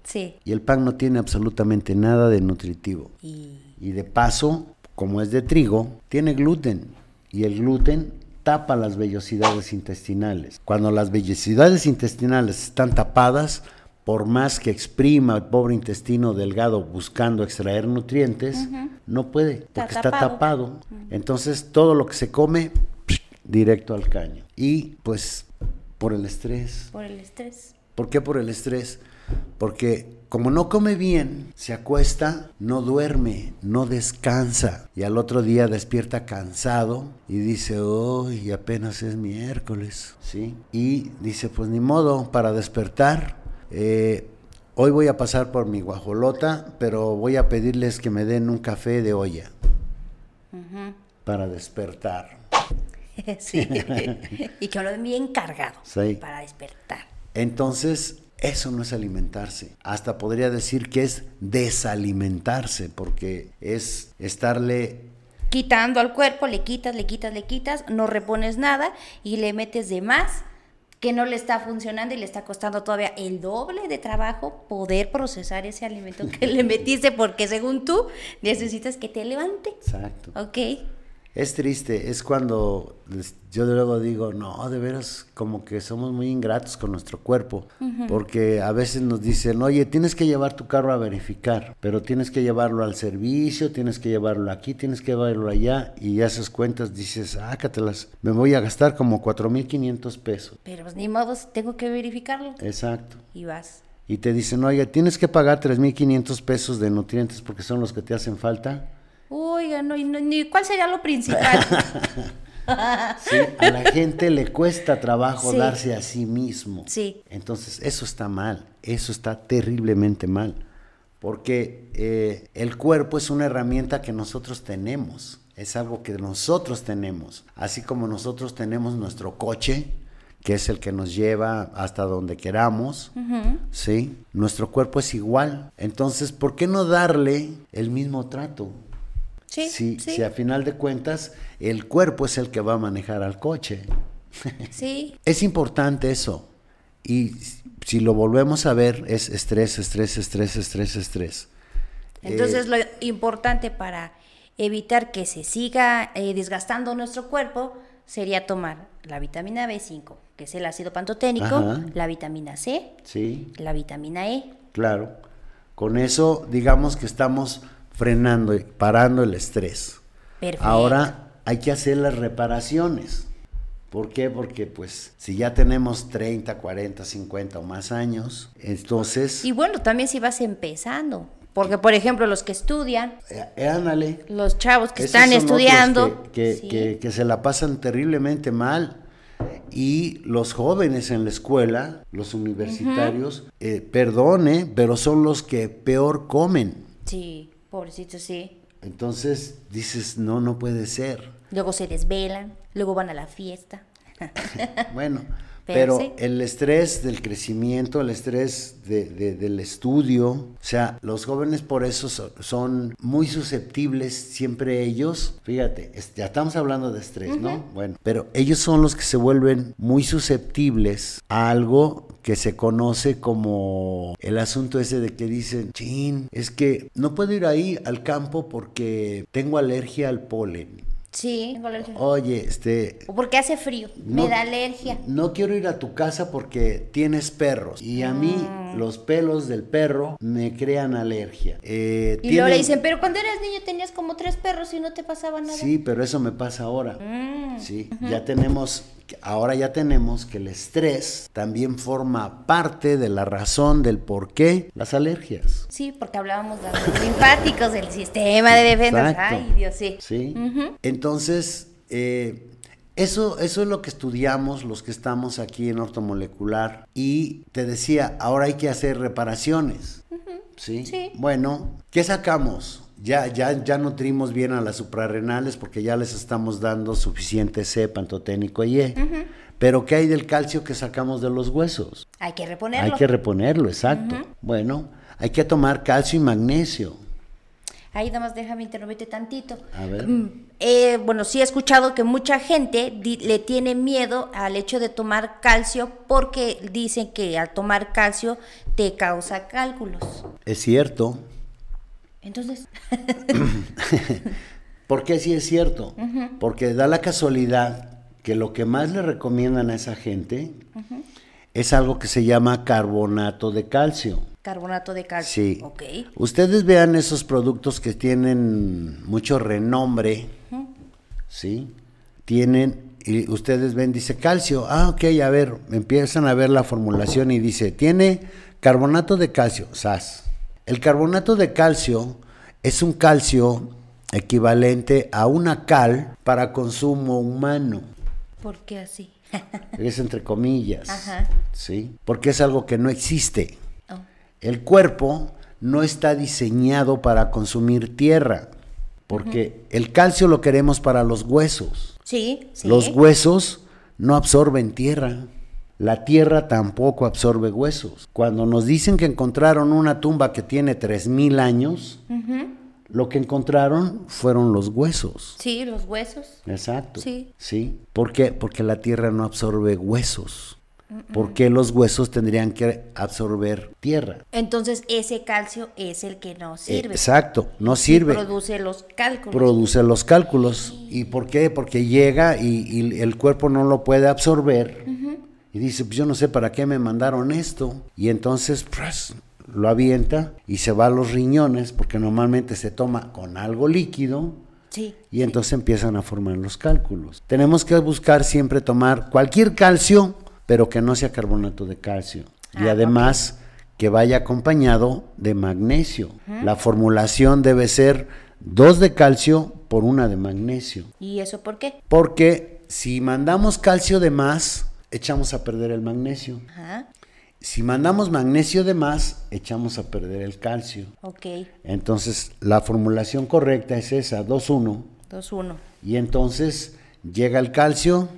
Sí. Y el pan no tiene absolutamente nada de nutritivo. Y, y de paso, como es de trigo, tiene gluten y el gluten tapa las vellosidades intestinales. Cuando las vellosidades intestinales están tapadas, por más que exprima el pobre intestino delgado buscando extraer nutrientes, no puede, porque está tapado. Entonces todo lo que se come, directo al caño. Y pues por el estrés. Por el estrés. ¿Por qué por el estrés? Porque como no come bien, se acuesta, no duerme, no descansa y al otro día despierta cansado y dice, hoy apenas es miércoles, ¿sí? Y dice, pues ni modo, para despertar, eh, hoy voy a pasar por mi guajolota, pero voy a pedirles que me den un café de olla para despertar. (laughs) sí, (laughs) y que lo den bien cargado sí. para despertar. Entonces, eso no es alimentarse. Hasta podría decir que es desalimentarse, porque es estarle quitando al cuerpo, le quitas, le quitas, le quitas, no repones nada y le metes de más que no le está funcionando y le está costando todavía el doble de trabajo poder procesar ese alimento que le (laughs) metiste porque según tú necesitas que te levante. Exacto. Ok. Es triste, es cuando yo luego digo, no, de veras, como que somos muy ingratos con nuestro cuerpo, porque a veces nos dicen, oye, tienes que llevar tu carro a verificar, pero tienes que llevarlo al servicio, tienes que llevarlo aquí, tienes que llevarlo allá, y haces cuentas, dices, ácatelas, me voy a gastar como 4.500 pesos. Pero pues ni modo, tengo que verificarlo. Exacto. Y vas. Y te dicen, oye, tienes que pagar 3.500 pesos de nutrientes porque son los que te hacen falta Oiga, no, ni cuál sería lo principal. (laughs) (laughs) sí, a la gente le cuesta trabajo darse a sí mismo. Sí. Entonces, eso está mal, eso está terriblemente mal, porque eh, el cuerpo es una herramienta que nosotros tenemos, es algo que nosotros tenemos, así como nosotros tenemos nuestro coche, que es el que nos lleva hasta donde queramos, ¿sí? Nuestro cuerpo es igual. Entonces, ¿por qué no darle el mismo trato? Sí, Si a final de cuentas el cuerpo es el que va a manejar al coche. (laughs) Sí. es importante eso. Y si lo volvemos a ver, es estrés, estrés, estrés, estrés, estrés. Entonces, lo importante para evitar que se siga eh, desgastando nuestro cuerpo sería tomar la vitamina B5, que es el ácido pantoténico, la vitamina C, sí. la vitamina E. Claro. Con eso, digamos que estamos frenando y parando el estrés. Perfecto. Ahora hay que hacer las reparaciones. ¿Por qué? Porque pues si ya tenemos 30, 40, 50 o más años, entonces... Y bueno, también si vas empezando. Porque, por ejemplo, los que estudian, eh, eh ándale, los chavos que están estudiando, que, que, se la pasan terriblemente mal, y los jóvenes en la escuela, los universitarios, eh, perdone, pero son los que peor comen. Sí. Pobrecito, sí. Entonces dices, no, no puede ser. Luego se desvelan, luego van a la fiesta. (laughs) bueno, Pero pero, sí. el estrés del crecimiento, el estrés de- de- del estudio, o sea, los jóvenes por eso so- son muy susceptibles, siempre ellos, fíjate, es- ya estamos hablando de estrés, ¿no? Bueno, pero ellos son los que se vuelven muy susceptibles a algo que se conoce como el asunto ese de que dicen, chin, es que no puedo ir ahí al campo porque tengo alergia al polen. Sí, tengo alergia. Oye, este, O porque hace frío, me da alergia. no quiero ir a tu casa porque tienes perros y a mí Mm. los pelos del perro me crean alergia. Eh, Y luego le tienen- dicen, pero cuando eras niño tenías como tres perros y no te pasaba nada. Sí, pero eso me pasa ahora. Mm, Sí, ya tenemos, ahora ya tenemos que el estrés también forma parte de la razón del por qué las alergias. Sí, porque hablábamos de los linfáticos, del sistema de defensa. Exacto. Ay, Dios, sí. Sí. Entonces, eh, eso, eso es lo que estudiamos los que estamos aquí en ortomolecular. Y te decía, ahora hay que hacer reparaciones. ¿Sí? Sí. Bueno, ¿qué sacamos? Ya, ya, ya nutrimos bien a las suprarrenales porque ya les estamos dando suficiente C, pantoténico y E. Pero ¿qué hay del calcio que sacamos de los huesos? Hay que reponerlo. Hay que reponerlo, exacto. Bueno, hay que tomar calcio y magnesio. Ahí nada más déjame interrumpirte tantito. A ver. Mm, eh, bueno, sí he escuchado que mucha gente le tiene miedo al hecho de tomar calcio porque dicen que al tomar calcio te causa cálculos. Es cierto. Entonces, (coughs) ¿Por qué sí es cierto? Porque da la casualidad que lo que más le recomiendan a esa gente es algo que se llama carbonato de calcio. carbonato de calcio. Sí. Ok. Ustedes vean esos productos que tienen mucho renombre, ¿sí? Tienen, y ustedes ven, dice calcio. Ah, ok, a ver, empiezan a ver la formulación y dice, tiene carbonato de calcio, SAS. El carbonato de calcio es un calcio equivalente a una cal para consumo humano. ¿Por qué así? (laughs) Es entre comillas, Ajá. ¿sí? Porque es algo que no existe. Oh, El cuerpo no está diseñado para consumir tierra, porque el calcio lo queremos para los huesos. Sí, sí. Los huesos no absorben tierra. La tierra tampoco absorbe huesos. Cuando nos dicen que encontraron una tumba que tiene 3000 años, lo que encontraron fueron los huesos. Sí, los huesos. Exacto. Sí. Sí. ¿Por qué? Porque la tierra no absorbe huesos. ¿Por qué los huesos tendrían que absorber tierra? Entonces ese calcio es el que no sirve. Exacto, no Y sirve. produce los cálculos. Produce los cálculos. ¿Y por qué? Porque llega y, y el cuerpo no lo puede absorber. Y dice, pues yo no sé para qué me mandaron esto. Y entonces pues, lo avienta y se va a los riñones, porque normalmente se toma con algo líquido. sí. Y entonces empiezan a formar los cálculos. Tenemos que buscar siempre tomar cualquier calcio, pero que no sea carbonato de calcio. y Ah, además que vaya acompañado de magnesio. La formulación debe ser dos de calcio por una de magnesio. ¿Y eso por qué? Porque si mandamos calcio de más, echamos a perder el magnesio. Ajá. Si mandamos magnesio de más, echamos a perder el calcio. Ok. Entonces, la formulación correcta es esa, 2-1. 2-1. Y entonces llega el calcio,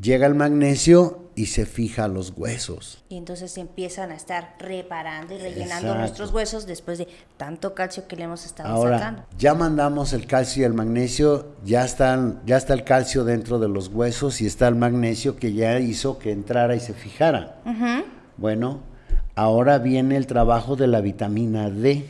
llega el magnesio y se fija a los huesos. Y entonces empiezan a estar reparando y rellenando Exacto. nuestros huesos después de tanto calcio que le hemos estado Ahora, sacando. ya mandamos el calcio y el magnesio, ya están, ya está el calcio dentro de los huesos y está el magnesio que ya hizo que entrara y se fijara. Bueno, ahora viene el trabajo de la vitamina D.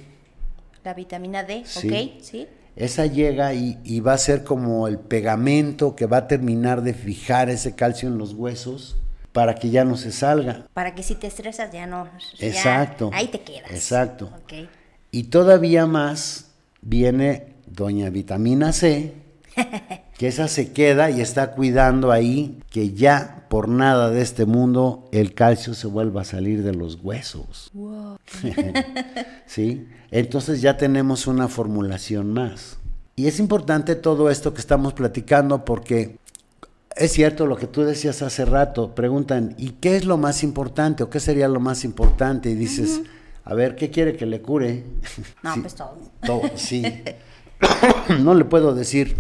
La vitamina D, Sí. ¿ok? Sí. Esa llega y, y va a ser como el pegamento que va a terminar de fijar ese calcio en los huesos para que ya no se salga. Para que si te estresas ya no. ya Exacto. ahí te quedas. Exacto. Ok. Y todavía más viene doña vitamina C, (laughs) que esa se queda y está cuidando ahí que ya por nada de este mundo el calcio se vuelva a salir de los huesos. Wow. (laughs) ¿Sí? Entonces ya tenemos una formulación más. Y es importante todo esto que estamos platicando porque es cierto lo que tú decías hace rato, preguntan, ¿y qué es lo más importante o qué sería lo más importante? Y dices, a ver, ¿qué quiere que le cure? No, Sí, pues todo. todo, (laughs) sí. (coughs) no le puedo decir,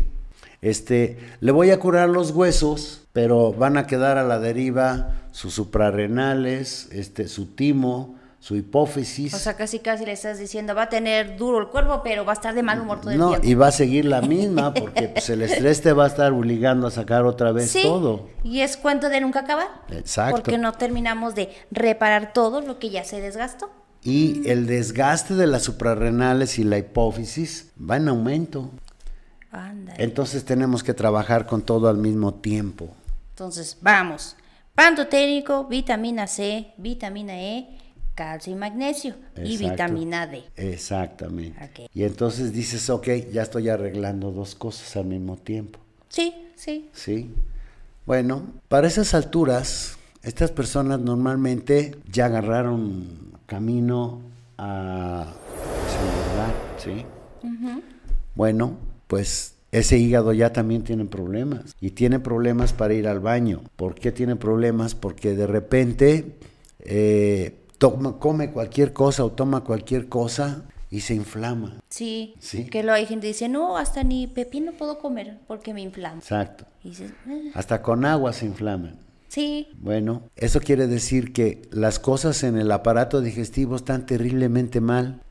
Este, le voy a curar los huesos, pero van a quedar a la deriva sus suprarrenales, este, su timo, su hipófisis. O sea, casi casi le estás diciendo, va a tener duro el cuerpo, pero va a estar de mal humor todo el no, tiempo. y va a seguir la misma, porque pues, el estrés te va a estar obligando a sacar otra vez Sí, todo. y es cuento de nunca acabar. Exacto. Porque no terminamos de reparar todo lo que ya se desgastó. Y el desgaste de las suprarrenales y la hipófisis va en aumento. Ándale. Entonces tenemos que trabajar con todo al mismo tiempo. Entonces, vamos. Pantoténico, vitamina C, vitamina E, calcio y magnesio y vitamina D. Exactamente. Y entonces dices, ok, ya estoy arreglando dos cosas al mismo tiempo. Sí, sí. ¿Sí? Bueno, para esas alturas, estas personas normalmente ya agarraron camino a su ¿sí? Bueno, pues ese hígado ya también tiene problemas y tiene problemas para ir al baño. ¿Por qué tiene problemas? Porque de repente eh, toma, come cualquier cosa o toma cualquier cosa y se inflama. Sí, Sí. que lo hay gente que dice, no, hasta ni pepino puedo comer porque me inflama. Exacto. Y dices, "Eh, Hasta con agua se inflaman. sí, Bueno, eso quiere decir que las cosas en el aparato digestivo están terriblemente mal.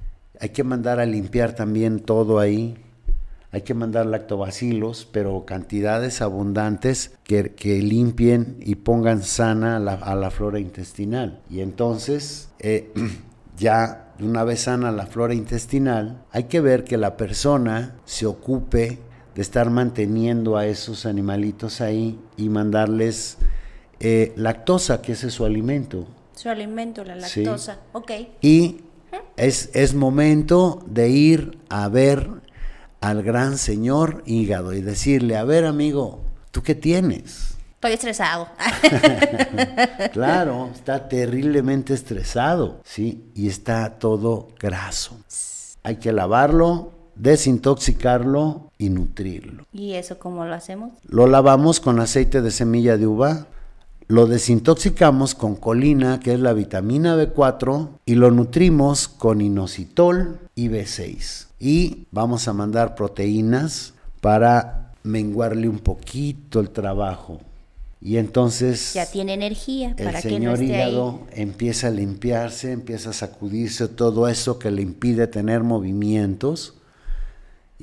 Hay que mandar a limpiar también todo ahí. Hay que mandar lactobacilos, pero cantidades abundantes que, que limpien y pongan sana a la, a la flora intestinal. Y entonces, eh, (clears throat) ya una vez sana la flora intestinal, hay que ver que la persona se ocupe de estar manteniendo a esos animalitos ahí y mandarles eh, lactosa, que ese es su alimento. su alimento, la Sí. lactosa. Ok, Y es, es momento de ir a ver al gran señor hígado y decirle, a ver amigo, ¿tú qué tienes? estoy estresado. (laughs) Claro, está terriblemente estresado, ¿sí? Y está todo graso. Hay que lavarlo, desintoxicarlo y nutrirlo. ¿Y eso cómo lo hacemos? Lo lavamos con aceite de semilla de uva, lo desintoxicamos con colina, que es la vitamina B4, y lo nutrimos con inositol y B6. Y vamos a mandar proteínas para menguarle un poquito el trabajo. Y entonces Ya tiene energía el para que no señor esté hígado ahí. empieza a limpiarse, empieza a sacudirse todo eso que le impide tener movimientos.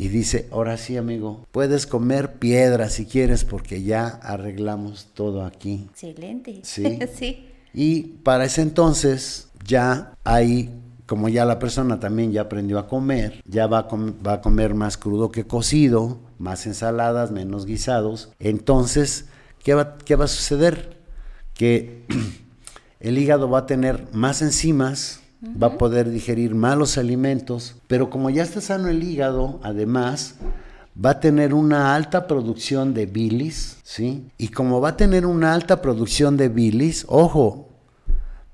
Y dice, ahora sí amigo, puedes comer piedra si quieres porque ya arreglamos todo aquí. Excelente. Sí. (laughs) sí. Y para ese entonces ya hay, como ya la persona también ya aprendió a comer, ya va a, com- va a comer más crudo que cocido, más ensaladas, menos guisados. Entonces, ¿qué va, qué va a suceder? Que (clears throat) el hígado va a tener más enzimas, va a poder digerir más los alimentos, pero como ya está sano el hígado, además, va a tener una alta producción de bilis, ¿sí? Y como va a tener una alta producción de bilis, ojo,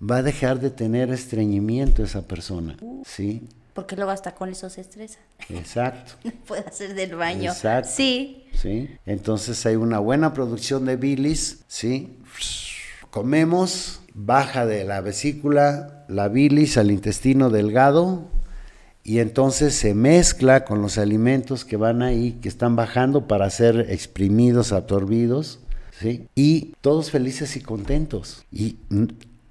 va a dejar de tener estreñimiento esa persona, ¿sí? Porque luego hasta con eso se estresa. Exacto. (laughs) Puede hacer del baño. Exacto. Sí. ¿sí? Entonces hay una buena producción de bilis, ¿sí? Comemos, baja de la vesícula la bilis al intestino delgado y entonces se mezcla con los alimentos que van ahí, que están bajando para ser exprimidos, absorbidos, ¿sí? Y todos felices y contentos. Y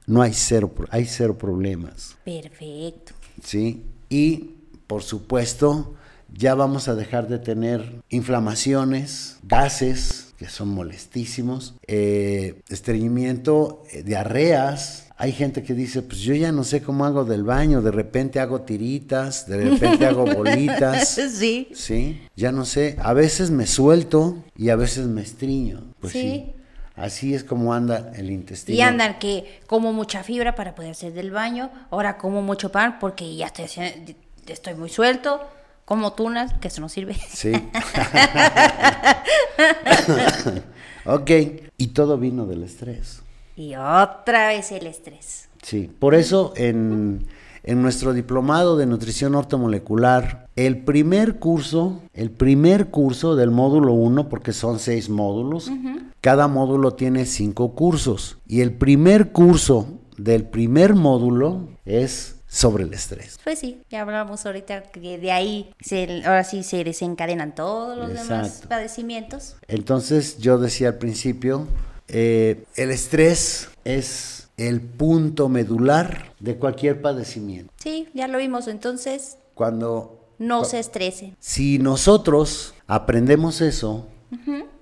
no hay cero, hay cero problemas. Perfecto. ¿sí? Y, por supuesto, ya vamos a dejar de tener inflamaciones, gases, que son molestísimos, eh, estreñimiento, eh, diarreas. Hay gente que dice, pues yo ya no sé cómo hago del baño, de repente hago tiritas, de repente hago bolitas. (laughs) Sí. Sí, ya no sé. A veces me suelto y a veces me estriño. Pues sí. Sí. Así es como anda el intestino. Y andan que como mucha fibra para poder hacer del baño, ahora como mucho pan porque ya estoy, haciendo- estoy muy suelto, como tunas, que eso no sirve. Sí. (laughs) (laughs) ok. Y todo vino del estrés. Y otra vez el estrés. Sí. Por eso en, en nuestro diplomado de nutrición ortomolecular, el primer curso, el primer curso del módulo 1, porque son seis módulos, cada módulo tiene cinco cursos. Y el primer curso del primer módulo es sobre el estrés. Pues sí, ya hablamos ahorita que de ahí se, ahora sí se desencadenan todos los demás padecimientos. Entonces yo decía al principio, eh, el estrés es el punto medular de cualquier padecimiento. Sí, ya lo vimos, entonces Cuando no se estrese. si nosotros aprendemos eso,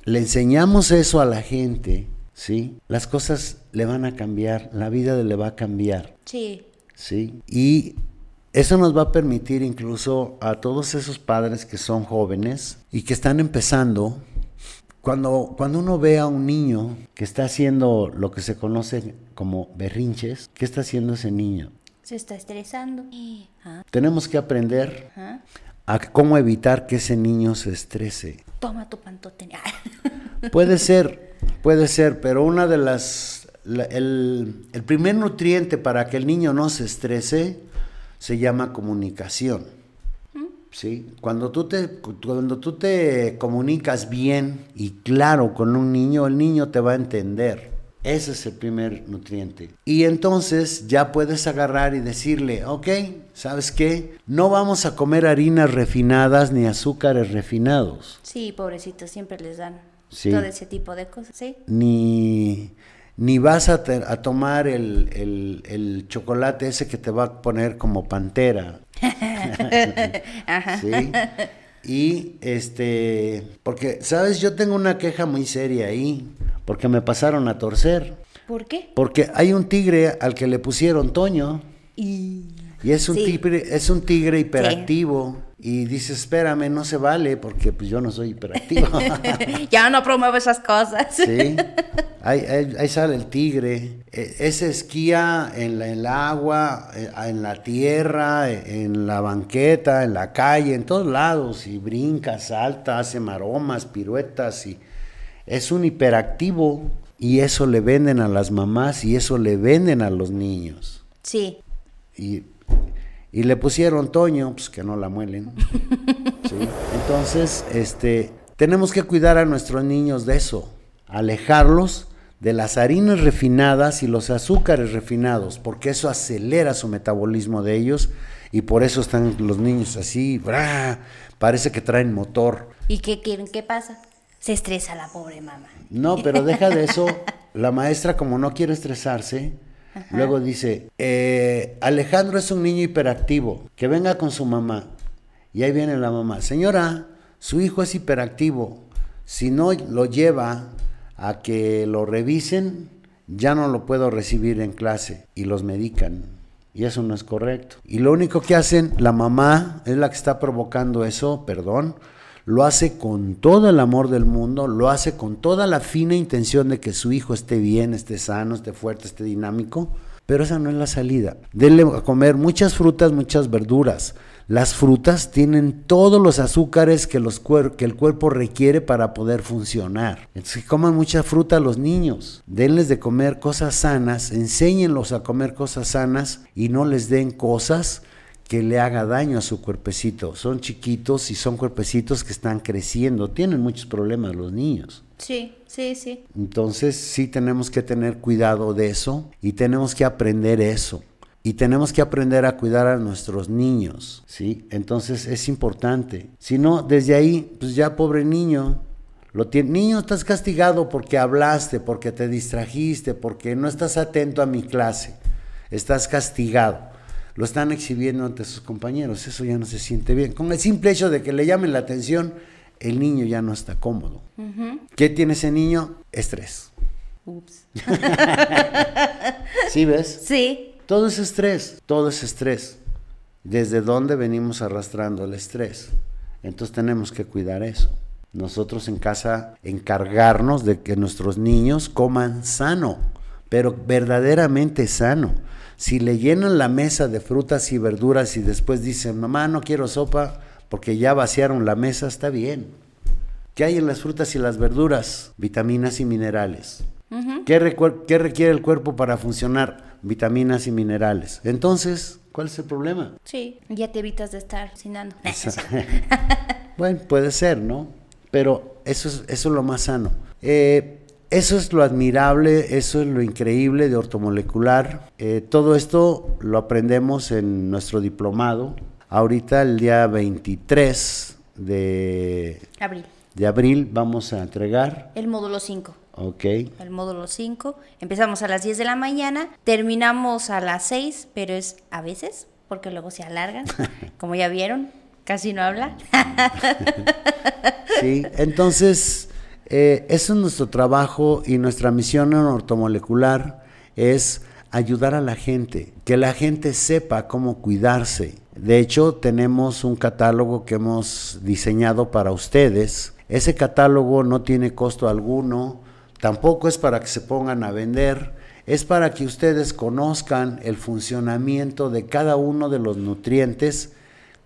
le enseñamos eso a la gente, ¿sí? Las cosas le van a cambiar, la vida le va a cambiar. Sí, ¿sí? Y eso nos va a permitir incluso a todos esos padres que son jóvenes y que están empezando, cuando, cuando uno ve a un niño que está haciendo lo que se conoce como berrinches, ¿qué está haciendo ese niño? se está estresando. Ah, Tenemos que aprender a cómo evitar que ese niño se estrese. Toma tu pantote. (laughs) Puede ser, puede ser, pero una de las, la- el, el primer nutriente para que el niño no se estrese se llama comunicación. ¿Sí? Cuando tú te, cuando tú te comunicas bien y claro con un niño, el niño te va a entender. Ese es el primer nutriente. Y entonces ya puedes agarrar y decirle, ok, ¿sabes qué? No vamos a comer harinas refinadas ni azúcares refinados. Sí, pobrecitos, siempre les dan Sí. todo ese tipo de cosas, ¿sí? ni, ni vas a, te- a tomar el, el- el chocolate ese que te va a poner como pantera. (laughs) ¿Sí? Y este, porque, ¿sabes? Yo tengo una queja muy seria ahí, porque me pasaron a torcer. ¿Por qué? Porque hay un tigre al que le pusieron Toño. Y... Y es un, Sí. tigre, es un tigre hiperactivo. Y dice, espérame, no se vale, porque pues yo no soy hiperactivo. (laughs) ya no promuevo esas cosas. Sí, ahí, ahí- ahí sale el tigre. E- Ese esquía en la, en el agua, eh, en la tierra, eh, en la banqueta, en la calle, en todos lados. Y brinca, salta, hace maromas, piruetas. y Es un hiperactivo. Y eso le venden a las mamás y eso le venden a los niños. Sí, Y, y le pusieron Toño, pues que no la muelen. (laughs) ¿sí? Entonces, este, tenemos que cuidar a nuestros niños de eso, alejarlos de las harinas refinadas y los azúcares refinados, porque eso acelera su metabolismo de ellos y por eso están los niños así, ¡bra! parece que traen motor. ¿y qué quieren? ¿Qué pasa? Se estresa la pobre mamá. No, pero deja de eso. (laughs) La maestra, como no quiere estresarse, luego dice, eh, Alejandro es un niño hiperactivo, que venga con su mamá. Y ahí viene la mamá, señora, su hijo es hiperactivo. Si no lo lleva a que lo revisen, ya no lo puedo recibir en clase y los medican. Y eso no es correcto. Y lo único que hacen, la mamá es la que está provocando eso, perdón, lo hace con todo el amor del mundo, lo hace con toda la fina intención de que su hijo esté bien, esté sano, esté fuerte, esté dinámico, pero esa no es la salida. Denle a comer muchas frutas, muchas verduras. Las frutas tienen todos los azúcares que, el cuerpo requiere para poder funcionar. Entonces, que coman mucha fruta los niños. Denles de comer cosas sanas, enséñenlos a comer cosas sanas y no les den cosas que le haga daño a su cuerpecito. Son chiquitos y son cuerpecitos que están creciendo. Tienen muchos problemas los niños. Sí, sí, sí. Entonces sí tenemos que tener cuidado de eso y tenemos que aprender eso. Y tenemos que aprender a cuidar a nuestros niños, ¿sí? Entonces es importante. Si no, desde ahí, pues ya pobre niño, lo tiene, niño, estás castigado porque hablaste, porque te distrajiste, porque no estás atento a mi clase. Estás castigado. Lo están exhibiendo ante sus compañeros. Eso ya no se siente bien. Con el simple hecho de que le llamen la atención, el niño ya no está cómodo. ¿Qué tiene ese niño? Estrés. Ups. (laughs) ¿Sí ves? Sí, Todo es estrés, todo es estrés. ¿Desde dónde venimos arrastrando el estrés? Entonces tenemos que cuidar eso. Nosotros en casa encargarnos de que nuestros niños coman sano, pero verdaderamente sano. Si le llenan la mesa de frutas y verduras y después dicen, mamá, no quiero sopa porque ya vaciaron la mesa, está bien. ¿Qué hay en las frutas y las verduras? Vitaminas y minerales. ¿Qué, requiere el cuerpo para funcionar? Vitaminas y minerales. Entonces, ¿cuál es el problema? sí. Ya te evitas de estar cenando. (laughs) Bueno, puede ser, ¿no? Pero eso es, eso es lo más sano. Eh, eso es lo admirable, eso es lo increíble de ortomolecular. Eh, todo esto lo aprendemos en nuestro diplomado. Ahorita el día 23 de Abril. de abril vamos a entregar. El módulo 5. Ok. El módulo 5. Empezamos a las 10 de la mañana, terminamos a las 6, pero es a veces, porque luego se alargan. (laughs) Como ya vieron, casi no habla. sí, entonces, eh, es nuestro trabajo y nuestra misión en ortomolecular es ayudar a la gente, que la gente sepa cómo cuidarse. De hecho, tenemos un catálogo que hemos diseñado para ustedes. Ese catálogo no tiene costo alguno, tampoco es para que se pongan a vender, es para que ustedes conozcan el funcionamiento de cada uno de los nutrientes,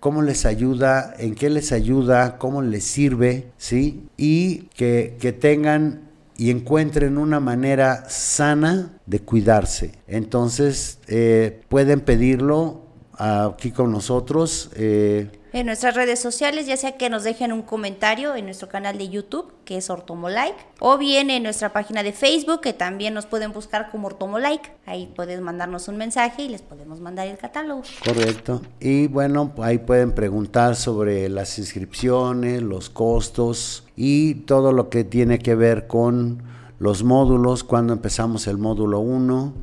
cómo les ayuda, en qué les ayuda, cómo les sirve, ¿sí? Y que, que tengan y encuentren una manera sana de cuidarse. Entonces, eh, pueden pedirlo aquí con nosotros. Eh, en nuestras redes sociales, ya sea que nos dejen un comentario en nuestro canal de YouTube, que es Ortomolike, o bien en nuestra página de Facebook, que también nos pueden buscar como Ortomolike. Ahí pueden mandarnos un mensaje y les podemos mandar el catálogo. Correcto. Y bueno, ahí pueden preguntar sobre las inscripciones, los costos y todo lo que tiene que ver con los módulos, cuando empezamos el módulo 1,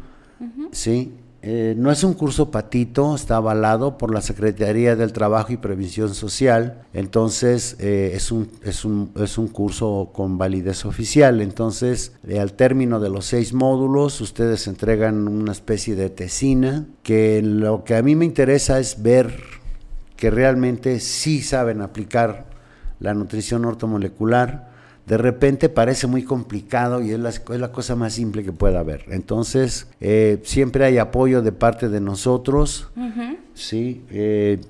¿sí? Eh, no es un curso patito, está avalado por la Secretaría del Trabajo y Previsión Social, entonces eh, es, un, es, un, es, un, curso con validez oficial, entonces eh, al término de los seis módulos ustedes entregan una especie de tesina, que lo que a mí me interesa es ver que realmente sí saben aplicar la nutrición ortomolecular, de repente parece muy complicado y es la, es la cosa más simple que pueda haber. Entonces, eh, siempre hay apoyo de parte de nosotros, ¿sí? Eh,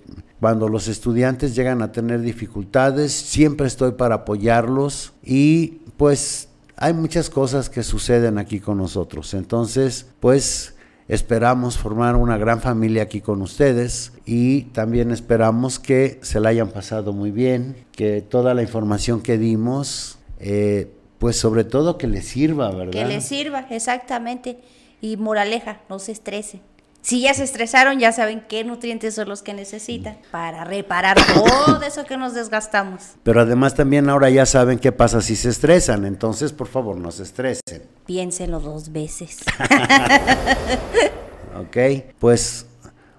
cuando los estudiantes llegan a tener dificultades, siempre estoy para apoyarlos y pues hay muchas cosas que suceden aquí con nosotros. Entonces, pues esperamos formar una gran familia aquí con ustedes y también esperamos que se la hayan pasado muy bien, que toda la información que dimos eh, pues sobre todo que le sirva, ¿verdad? Que le sirva, exactamente. Y moraleja, no se estrese. Si ya se estresaron, ya saben qué nutrientes son los que necesitan para reparar todo eso que nos desgastamos. Pero además también ahora ya saben qué pasa si se estresan, entonces por favor no se estresen. Piénselo dos veces. (laughs) ok, pues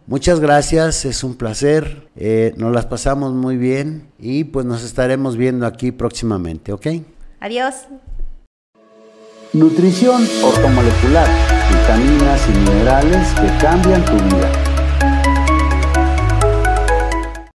Muchas gracias, es un placer, eh, nos las pasamos muy bien y pues nos estaremos viendo aquí próximamente, ¿ok? Adiós. Nutrición ortomolecular, vitaminas y minerales que cambian tu vida.